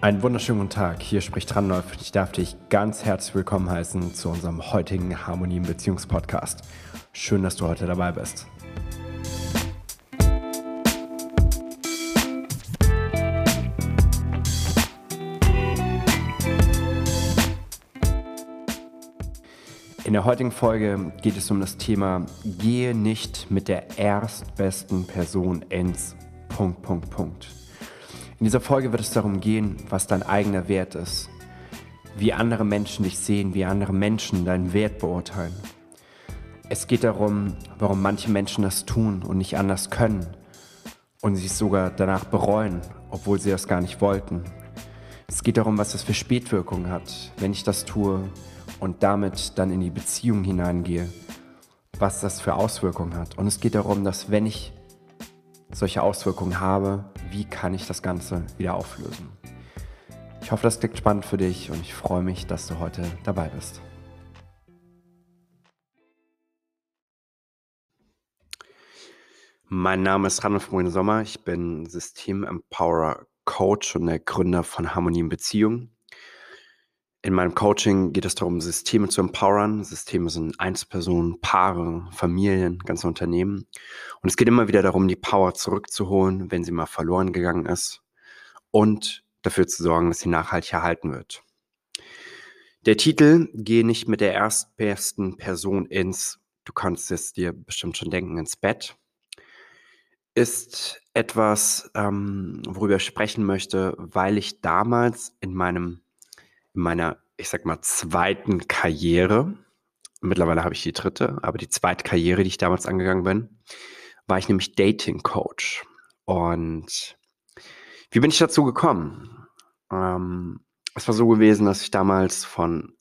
Einen wunderschönen guten Tag, hier spricht Randolph. Ich darf dich ganz herzlich willkommen heißen zu unserem heutigen Harmonie im Beziehungspodcast. Schön, dass du heute dabei bist. In der heutigen Folge geht es um das Thema Gehe nicht mit der erstbesten Person ins Punkt, Punkt, Punkt. In dieser Folge wird es darum gehen, was dein eigener Wert ist, wie andere Menschen dich sehen, wie andere Menschen deinen Wert beurteilen. Es geht darum, warum manche Menschen das tun und nicht anders können und sich sogar danach bereuen, obwohl sie das gar nicht wollten. Es geht darum, was das für Spätwirkungen hat, wenn ich das tue und damit dann in die Beziehung hineingehe, was das für Auswirkungen hat. Und es geht darum, dass wenn ich solche Auswirkungen habe, wie kann ich das Ganze wieder auflösen. Ich hoffe, das klingt spannend für dich und ich freue mich, dass du heute dabei bist. Mein Name ist Randolph Moin Sommer. Ich bin System Empowerer Coach und der Gründer von Harmonie in Beziehung. In meinem Coaching geht es darum, Systeme zu empowern. Systeme sind Einzelpersonen, Paare, Familien, ganze Unternehmen. Und es geht immer wieder darum, die Power zurückzuholen, wenn sie mal verloren gegangen ist und dafür zu sorgen, dass sie nachhaltig erhalten wird. Der Titel Geh nicht mit der erstbesten Person ins, du kannst es dir bestimmt schon denken, ins Bett, ist etwas, ähm, worüber ich sprechen möchte, weil ich damals in meinem in meiner, ich sag mal, zweiten Karriere, mittlerweile habe ich die dritte, aber die zweite Karriere, die ich damals angegangen bin, war ich nämlich Dating Coach. Und wie bin ich dazu gekommen? Ähm, es war so gewesen, dass ich damals von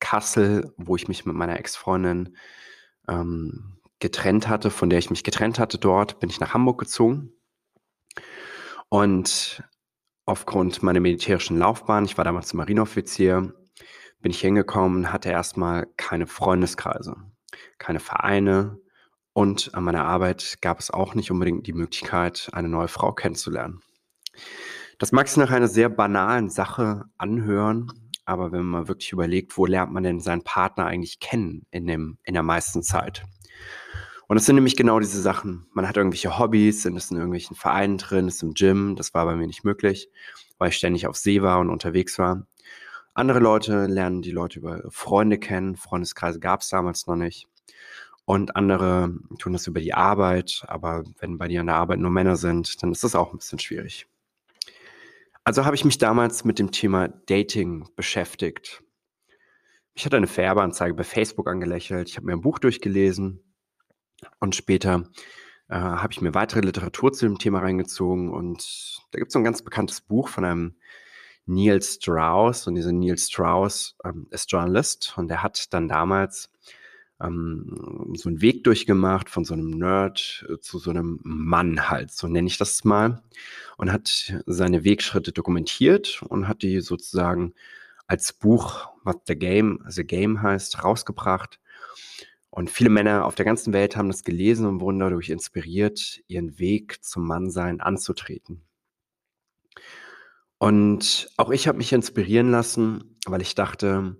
Kassel, wo ich mich mit meiner Ex-Freundin ähm, getrennt hatte, von der ich mich getrennt hatte dort, bin ich nach Hamburg gezogen. Und aufgrund meiner militärischen Laufbahn, ich war damals Marineoffizier, bin ich hingekommen, hatte erstmal keine Freundeskreise, keine Vereine und an meiner Arbeit gab es auch nicht unbedingt die Möglichkeit, eine neue Frau kennenzulernen. Das mag sich nach einer sehr banalen Sache anhören, aber wenn man wirklich überlegt, wo lernt man denn seinen Partner eigentlich kennen in, dem, in der meisten Zeit? Und es sind nämlich genau diese Sachen. Man hat irgendwelche Hobbys, sind es in irgendwelchen Vereinen drin, ist im Gym. Das war bei mir nicht möglich, weil ich ständig auf See war und unterwegs war. Andere Leute lernen die Leute über Freunde kennen. Freundeskreise gab es damals noch nicht. Und andere tun das über die Arbeit. Aber wenn bei dir an der Arbeit nur Männer sind, dann ist das auch ein bisschen schwierig. Also habe ich mich damals mit dem Thema Dating beschäftigt. Ich hatte eine Färbeanzeige bei Facebook angelächelt. Ich habe mir ein Buch durchgelesen und später äh, habe ich mir weitere Literatur zu dem Thema reingezogen und da gibt es so ein ganz bekanntes Buch von einem Neil Strauss und dieser Neil Strauss ähm, ist Journalist und der hat dann damals ähm, so einen Weg durchgemacht von so einem Nerd äh, zu so einem Mann halt, so nenne ich das mal und hat seine Wegschritte dokumentiert und hat die sozusagen als Buch, was The Game, The Game heißt, rausgebracht und viele Männer auf der ganzen Welt haben das gelesen und wurden dadurch inspiriert, ihren Weg zum Mannsein anzutreten. Und auch ich habe mich inspirieren lassen, weil ich dachte,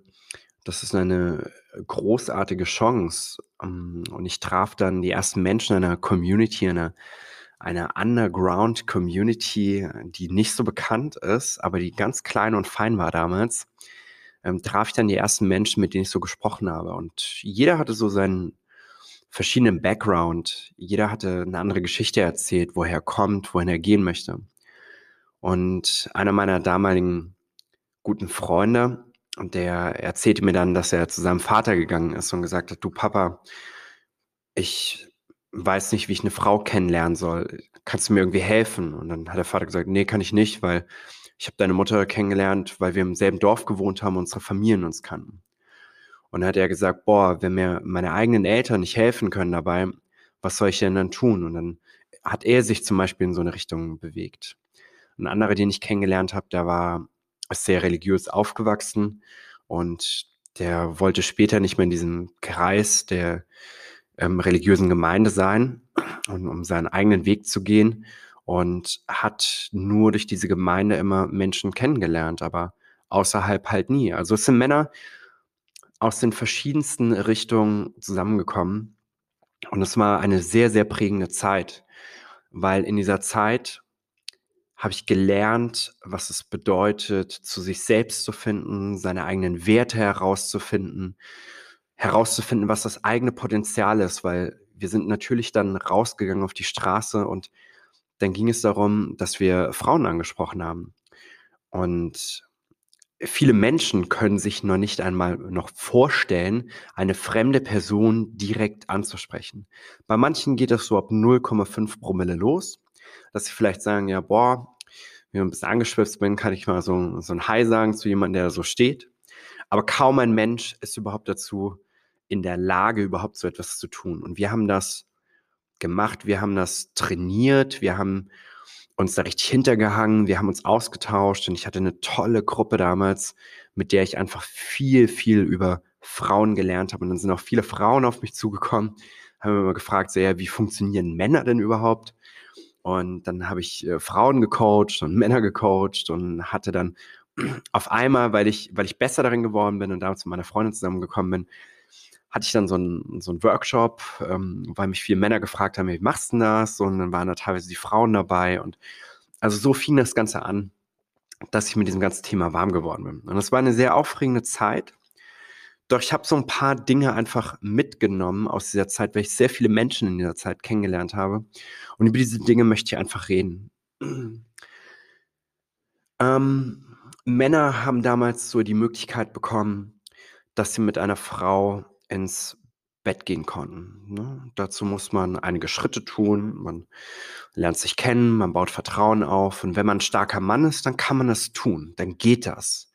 das ist eine großartige Chance. Ähm, und ich traf dann die ersten Menschen einer Community, einer, einer Underground-Community, die nicht so bekannt ist, aber die ganz klein und fein war damals ähm, traf ich dann die ersten Menschen, mit denen ich so gesprochen habe. Und jeder hatte so seinen verschiedenen Background. Jeder hatte eine andere Geschichte erzählt, woher er kommt, wohin er gehen möchte. Und einer meiner damaligen guten Freunde, der erzählte mir dann, dass er zu seinem Vater gegangen ist und gesagt hat, du Papa, ich weiß nicht, wie ich eine Frau kennenlernen soll. Kannst du mir irgendwie helfen? Und dann hat der Vater gesagt, nee, kann ich nicht, weil ich habe deine Mutter kennengelernt, weil wir im selben Dorf gewohnt haben und unsere Familien uns kannten. Und dann hat er gesagt, boah, wenn mir meine eigenen Eltern nicht helfen können dabei, was soll ich denn dann tun? Und dann hat er sich zum Beispiel in so eine Richtung bewegt. Ein anderer, den ich kennengelernt habe, der war sehr religiös aufgewachsen und der wollte später nicht mehr in diesem Kreis der ähm, religiösen Gemeinde sein, und, um seinen eigenen Weg zu gehen und hat nur durch diese Gemeinde immer Menschen kennengelernt, aber außerhalb halt nie. Also es sind Männer aus den verschiedensten Richtungen zusammengekommen und es war eine sehr, sehr prägende Zeit, weil in dieser Zeit habe ich gelernt, was es bedeutet, zu sich selbst zu finden, seine eigenen Werte herauszufinden, herauszufinden, was das eigene Potenzial ist, weil wir sind natürlich dann rausgegangen auf die Straße und dann ging es darum, dass wir Frauen angesprochen haben. Und viele Menschen können sich noch nicht einmal noch vorstellen, eine fremde Person direkt anzusprechen. Bei manchen geht das so ab 0,5 Promille los, dass sie vielleicht sagen, ja, boah, wenn ich ein bisschen angeschwipst bin, kann ich mal so, so ein Hi sagen zu jemandem, der da so steht. Aber kaum ein Mensch ist überhaupt dazu in der Lage, überhaupt so etwas zu tun. Und wir haben das gemacht, wir haben das trainiert, wir haben uns da richtig hintergehangen, wir haben uns ausgetauscht. Und ich hatte eine tolle Gruppe damals, mit der ich einfach viel, viel über Frauen gelernt habe. Und dann sind auch viele Frauen auf mich zugekommen, haben immer gefragt, so, ja, wie funktionieren Männer denn überhaupt? Und dann habe ich äh, Frauen gecoacht und Männer gecoacht und hatte dann auf einmal, weil ich, weil ich besser darin geworden bin und damals mit meiner Freundin zusammengekommen bin, hatte ich dann so einen, so einen Workshop, ähm, weil mich viele Männer gefragt haben, wie machst du das? Und dann waren da teilweise die Frauen dabei. Und also so fing das Ganze an, dass ich mit diesem ganzen Thema warm geworden bin. Und es war eine sehr aufregende Zeit. Doch ich habe so ein paar Dinge einfach mitgenommen aus dieser Zeit, weil ich sehr viele Menschen in dieser Zeit kennengelernt habe. Und über diese Dinge möchte ich einfach reden. Ähm, Männer haben damals so die Möglichkeit bekommen, dass sie mit einer Frau ins Bett gehen konnten. Ne? Dazu muss man einige Schritte tun. Man lernt sich kennen, man baut Vertrauen auf. Und wenn man ein starker Mann ist, dann kann man das tun. Dann geht das.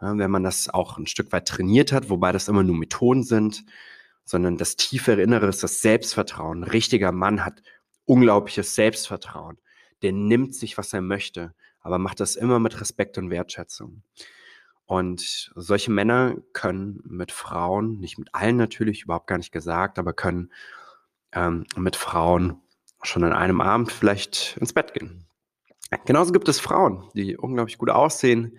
Ja, wenn man das auch ein Stück weit trainiert hat, wobei das immer nur Methoden sind, sondern das tiefere Innere ist das Selbstvertrauen. Ein richtiger Mann hat unglaubliches Selbstvertrauen. Der nimmt sich, was er möchte, aber macht das immer mit Respekt und Wertschätzung. Und solche Männer können mit Frauen, nicht mit allen natürlich, überhaupt gar nicht gesagt, aber können ähm, mit Frauen schon an einem Abend vielleicht ins Bett gehen. Genauso gibt es Frauen, die unglaublich gut aussehen,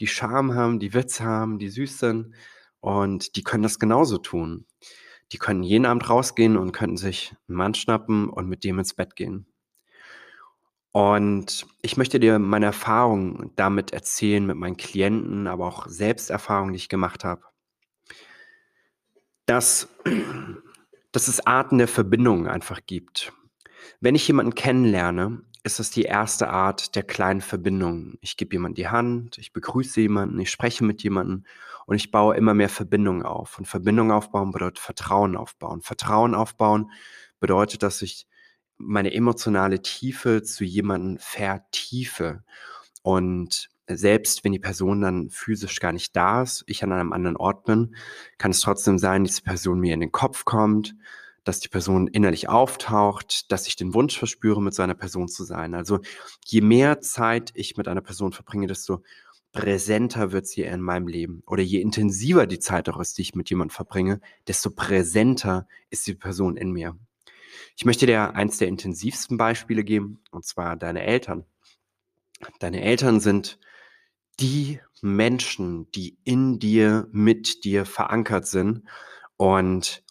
die Charme haben, die Witz haben, die süß sind und die können das genauso tun. Die können jeden Abend rausgehen und könnten sich einen Mann schnappen und mit dem ins Bett gehen. Und ich möchte dir meine Erfahrungen damit erzählen mit meinen Klienten, aber auch Selbsterfahrungen, die ich gemacht habe. Dass, dass es Arten der Verbindung einfach gibt. Wenn ich jemanden kennenlerne, ist das die erste Art der kleinen Verbindung. Ich gebe jemandem die Hand, ich begrüße jemanden, ich spreche mit jemandem und ich baue immer mehr Verbindungen auf. Und Verbindung aufbauen bedeutet Vertrauen aufbauen. Vertrauen aufbauen bedeutet, dass ich meine emotionale Tiefe zu jemandem vertiefe. Und selbst wenn die Person dann physisch gar nicht da ist, ich an einem anderen Ort bin, kann es trotzdem sein, dass die Person mir in den Kopf kommt, dass die Person innerlich auftaucht, dass ich den Wunsch verspüre, mit so einer Person zu sein. Also je mehr Zeit ich mit einer Person verbringe, desto präsenter wird sie in meinem Leben. Oder je intensiver die Zeit auch ist, die ich mit jemandem verbringe, desto präsenter ist die Person in mir. Ich möchte dir eins der intensivsten Beispiele geben, und zwar deine Eltern. Deine Eltern sind die Menschen, die in dir, mit dir verankert sind. Und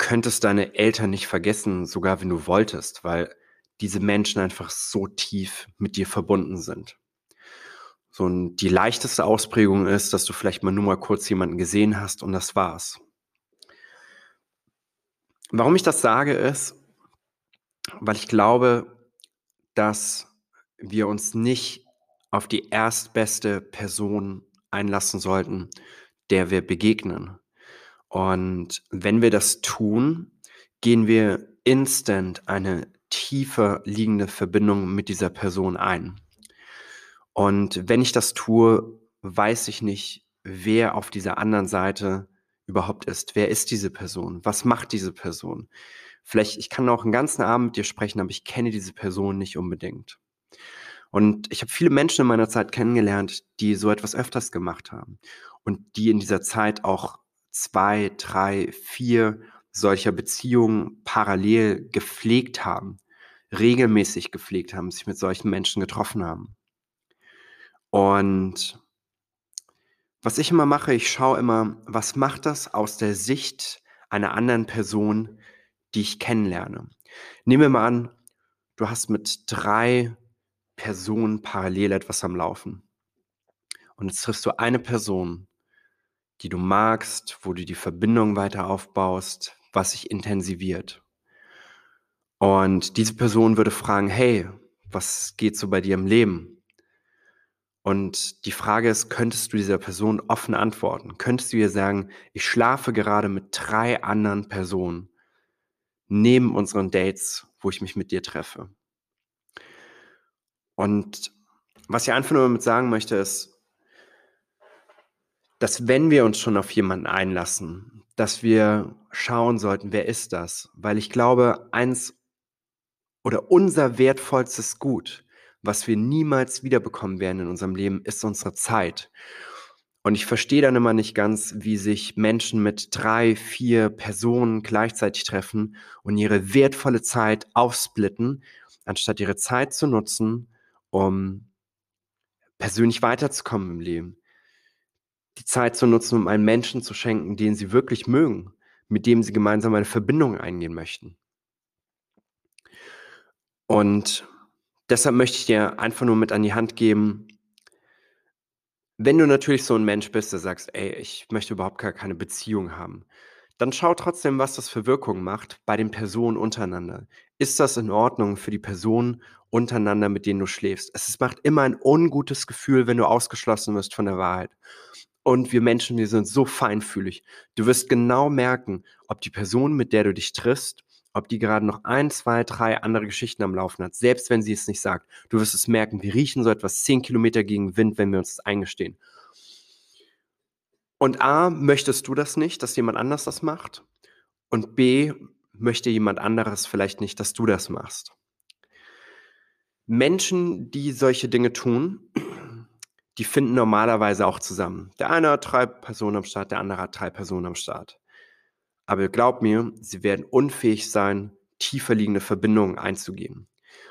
könntest deine Eltern nicht vergessen, sogar wenn du wolltest, weil diese Menschen einfach so tief mit dir verbunden sind. So, und die leichteste Ausprägung ist, dass du vielleicht mal nur mal kurz jemanden gesehen hast und das war's. Warum ich das sage, ist, weil ich glaube, dass wir uns nicht auf die erstbeste Person einlassen sollten, der wir begegnen. Und wenn wir das tun, gehen wir instant eine tiefer liegende Verbindung mit dieser Person ein. Und wenn ich das tue, weiß ich nicht, wer auf dieser anderen Seite überhaupt ist. Wer ist diese Person? Was macht diese Person? Vielleicht, ich kann auch einen ganzen Abend mit dir sprechen, aber ich kenne diese Person nicht unbedingt. Und ich habe viele Menschen in meiner Zeit kennengelernt, die so etwas öfters gemacht haben und die in dieser Zeit auch zwei, drei, vier solcher Beziehungen parallel gepflegt haben. regelmäßig gepflegt haben, sich mit solchen Menschen getroffen haben. Und was ich immer mache, ich schaue immer, was macht das aus der Sicht einer anderen Person, die ich kennenlerne. Nehmen wir mal an, du hast mit drei Personen parallel etwas am Laufen. Und jetzt triffst du eine Person, die du magst, wo du die Verbindung weiter aufbaust, was sich intensiviert. Und diese Person würde fragen, hey, was geht so bei dir im Leben? Und die Frage ist, könntest du dieser Person offen antworten? Könntest du ihr sagen, ich schlafe gerade mit drei anderen Personen neben unseren Dates, wo ich mich mit dir treffe? Und was ich einfach nur damit sagen möchte, ist, dass wenn wir uns schon auf jemanden einlassen, dass wir schauen sollten, wer ist das? Weil ich glaube, eins oder unser wertvollstes Gut, was wir niemals wiederbekommen werden in unserem Leben, ist unsere Zeit. Und ich verstehe dann immer nicht ganz, wie sich Menschen mit drei, vier Personen gleichzeitig treffen und ihre wertvolle Zeit aufsplitten, anstatt ihre Zeit zu nutzen, um persönlich weiterzukommen im Leben die Zeit zu nutzen, um einen Menschen zu schenken, den sie wirklich mögen, mit dem sie gemeinsam eine Verbindung eingehen möchten. Und deshalb möchte ich dir einfach nur mit an die Hand geben, wenn du natürlich so ein Mensch bist, der sagst, ey, ich möchte überhaupt gar keine Beziehung haben, dann schau trotzdem, was das für Wirkungen macht bei den Personen untereinander. Ist das in Ordnung für die Personen untereinander, mit denen du schläfst? Es macht immer ein ungutes Gefühl, wenn du ausgeschlossen wirst von der Wahrheit. Und wir Menschen, wir sind so feinfühlig. Du wirst genau merken, ob die Person, mit der du dich triffst, ob die gerade noch ein, zwei, drei andere Geschichten am Laufen hat, selbst wenn sie es nicht sagt. Du wirst es merken, wir riechen so etwas zehn Kilometer gegen Wind, wenn wir uns das eingestehen. Und A, möchtest du das nicht, dass jemand anders das macht? Und B, möchte jemand anderes vielleicht nicht, dass du das machst. Menschen, die solche Dinge tun, die finden normalerweise auch zusammen. Der eine hat drei Personen am Start, der andere hat drei Personen am Start. Aber glaub mir, sie werden unfähig sein, tiefer liegende Verbindungen einzugehen.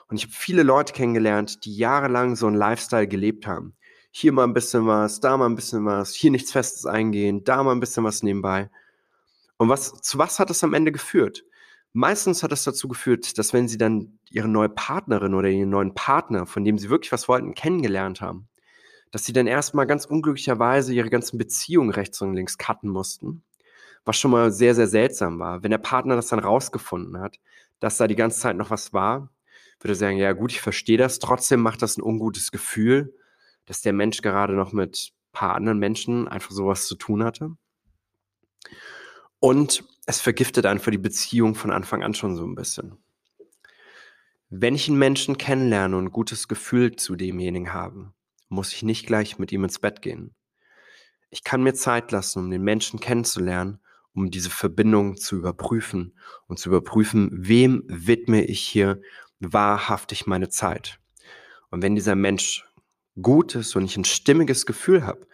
Und ich habe viele Leute kennengelernt, die jahrelang so einen Lifestyle gelebt haben. Hier mal ein bisschen was, da mal ein bisschen was, hier nichts Festes eingehen, da mal ein bisschen was nebenbei. Und was, zu was hat das am Ende geführt? Meistens hat es dazu geführt, dass wenn sie dann ihre neue Partnerin oder ihren neuen Partner, von dem sie wirklich was wollten, kennengelernt haben, dass sie dann erstmal ganz unglücklicherweise ihre ganzen Beziehungen rechts und links cutten mussten, was schon mal sehr, sehr seltsam war. Wenn der Partner das dann rausgefunden hat, dass da die ganze Zeit noch was war, würde er sagen, ja gut, ich verstehe das, trotzdem macht das ein ungutes Gefühl, dass der Mensch gerade noch mit ein paar anderen Menschen einfach sowas zu tun hatte. Und es vergiftet einfach die Beziehung von Anfang an schon so ein bisschen. Wenn ich einen Menschen kennenlerne und ein gutes Gefühl zu demjenigen habe, muss ich nicht gleich mit ihm ins Bett gehen. Ich kann mir Zeit lassen, um den Menschen kennenzulernen, um diese Verbindung zu überprüfen und zu überprüfen, wem widme ich hier wahrhaftig meine Zeit. Und wenn dieser Mensch gut ist und ich ein stimmiges Gefühl habe,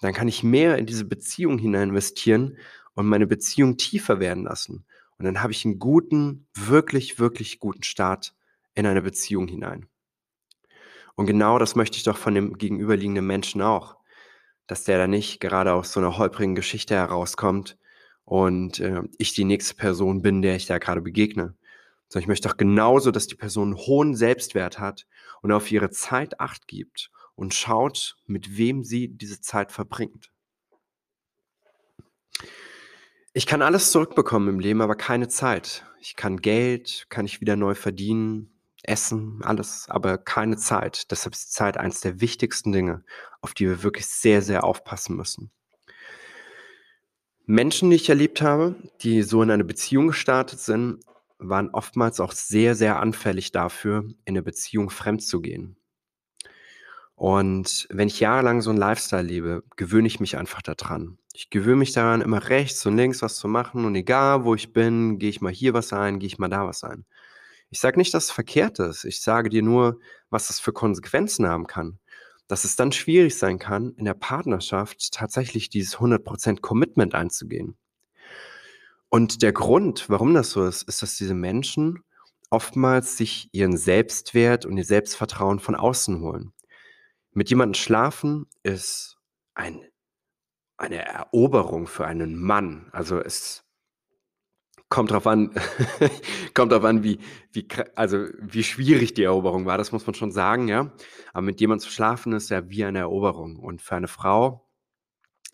dann kann ich mehr in diese Beziehung hinein investieren und meine Beziehung tiefer werden lassen. Und dann habe ich einen guten, wirklich, wirklich guten Start in eine Beziehung hinein. Und genau das möchte ich doch von dem gegenüberliegenden Menschen auch, dass der da nicht gerade aus so einer holprigen Geschichte herauskommt und äh, ich die nächste Person bin, der ich da gerade begegne. Sondern ich möchte doch genauso, dass die Person einen hohen Selbstwert hat und auf ihre Zeit acht gibt und schaut, mit wem sie diese Zeit verbringt. Ich kann alles zurückbekommen im Leben, aber keine Zeit. Ich kann Geld, kann ich wieder neu verdienen, Essen, alles, aber keine Zeit. Deshalb ist Zeit eines der wichtigsten Dinge, auf die wir wirklich sehr, sehr aufpassen müssen. Menschen, die ich erlebt habe, die so in eine Beziehung gestartet sind, waren oftmals auch sehr, sehr anfällig dafür, in eine Beziehung fremd zu gehen. Und wenn ich jahrelang so einen Lifestyle lebe, gewöhne ich mich einfach daran. Ich gewöhne mich daran, immer rechts und links was zu machen und egal wo ich bin, gehe ich mal hier was ein, gehe ich mal da was ein. Ich sage nicht, dass es verkehrt ist. Ich sage dir nur, was das für Konsequenzen haben kann. Dass es dann schwierig sein kann, in der Partnerschaft tatsächlich dieses 100% Commitment einzugehen. Und der Grund, warum das so ist, ist, dass diese Menschen oftmals sich ihren Selbstwert und ihr Selbstvertrauen von außen holen. Mit jemandem schlafen ist ein eine Eroberung für einen Mann. Also, es kommt drauf an kommt drauf an, wie wie also, wie schwierig die Eroberung war, das muss man schon sagen, ja? Aber mit jemandem zu schlafen ist ja wie eine Eroberung. Und für eine Frau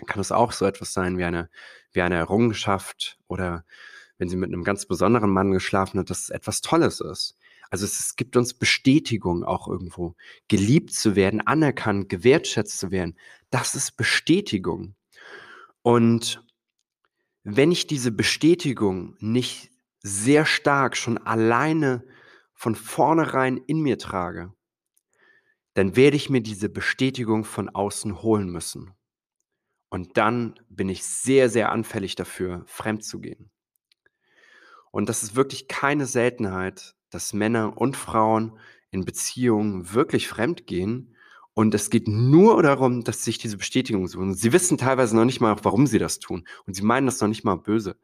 kann es auch so etwas sein wie eine wie eine Errungenschaft oder wenn sie mit 'nem ganz besonderen Mann geschlafen hat, dass es etwas Tolles ist. Also, es es gibt uns Bestätigung auch irgendwo. Geliebt zu werden, anerkannt, gewertschätzt zu werden, das ist Bestätigung. Und wenn ich diese Bestätigung nicht sehr stark schon alleine von vornherein in mir trage dann werde ich mir diese Bestätigung von außen holen müssen. Und dann bin ich sehr, sehr anfällig dafür, fremdzugehen. Und das ist wirklich keine Seltenheit, dass Männer und Frauen in Beziehungen wirklich fremdgehen und es geht nur darum, dass sie sich diese Bestätigung suchen. Sie wissen teilweise noch nicht mal, warum sie das tun und sie meinen das noch nicht mal böse.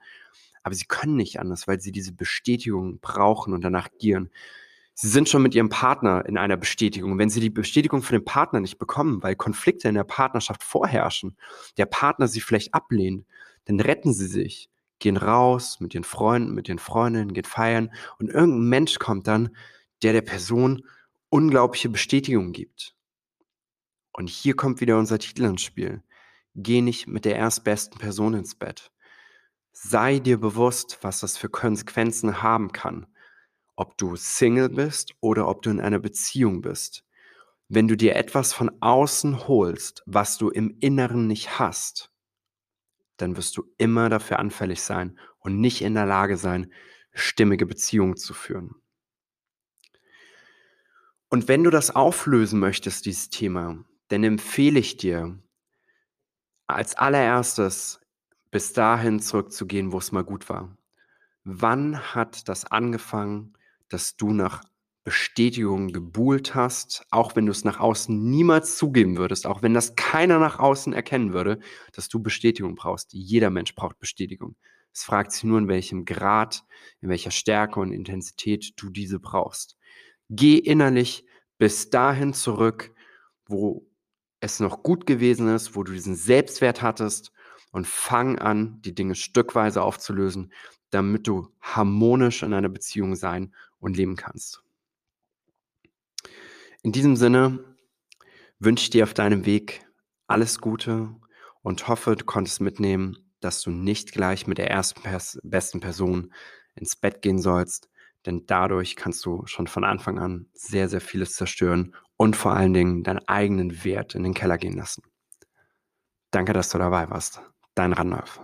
Aber sie können nicht anders, weil sie diese Bestätigung brauchen und danach gieren. Sie sind schon mit ihrem Partner in einer Bestätigung. Wenn sie die Bestätigung von dem Partner nicht bekommen, weil Konflikte in der Partnerschaft vorherrschen, der Partner sie vielleicht ablehnt, dann retten sie sich, gehen raus mit ihren Freunden, mit ihren Freundinnen, geht feiern und irgendein Mensch kommt dann, der der Person unglaubliche Bestätigung gibt. Und hier kommt wieder unser Titel ins Spiel. Geh nicht mit der erstbesten Person ins Bett. Sei dir bewusst, was das für Konsequenzen haben kann ob du Single bist oder ob du in einer Beziehung bist. Wenn du dir etwas von außen holst, was du im Inneren nicht hast, dann wirst du immer dafür anfällig sein und nicht in der Lage sein, stimmige Beziehungen zu führen. Und wenn du das auflösen möchtest, dieses Thema, dann empfehle ich dir, als allererstes bis dahin zurückzugehen, wo es mal gut war. Wann hat das angefangen, dass du nach Bestätigung gebuhlt hast, auch wenn du es nach außen niemals zugeben würdest, auch wenn das keiner nach außen erkennen würde, dass du Bestätigung brauchst. Jeder Mensch braucht Bestätigung. Es fragt sich nur, in welchem Grad, in welcher Stärke und Intensität du diese brauchst. Geh innerlich bis dahin zurück, wo es noch gut gewesen ist, wo du diesen Selbstwert hattest und fang an, die Dinge stückweise aufzulösen, damit du harmonisch in einer Beziehung sein und leben kannst. In diesem Sinne wünsche ich dir auf deinem Weg alles Gute und hoffe, du konntest mitnehmen, dass du nicht gleich mit der ersten besten Person ins Bett gehen sollst, denn dadurch kannst du schon von Anfang an sehr, sehr vieles zerstören und vor allen Dingen deinen eigenen Wert in den Keller gehen lassen. Danke, dass du dabei warst. Dein Randolph.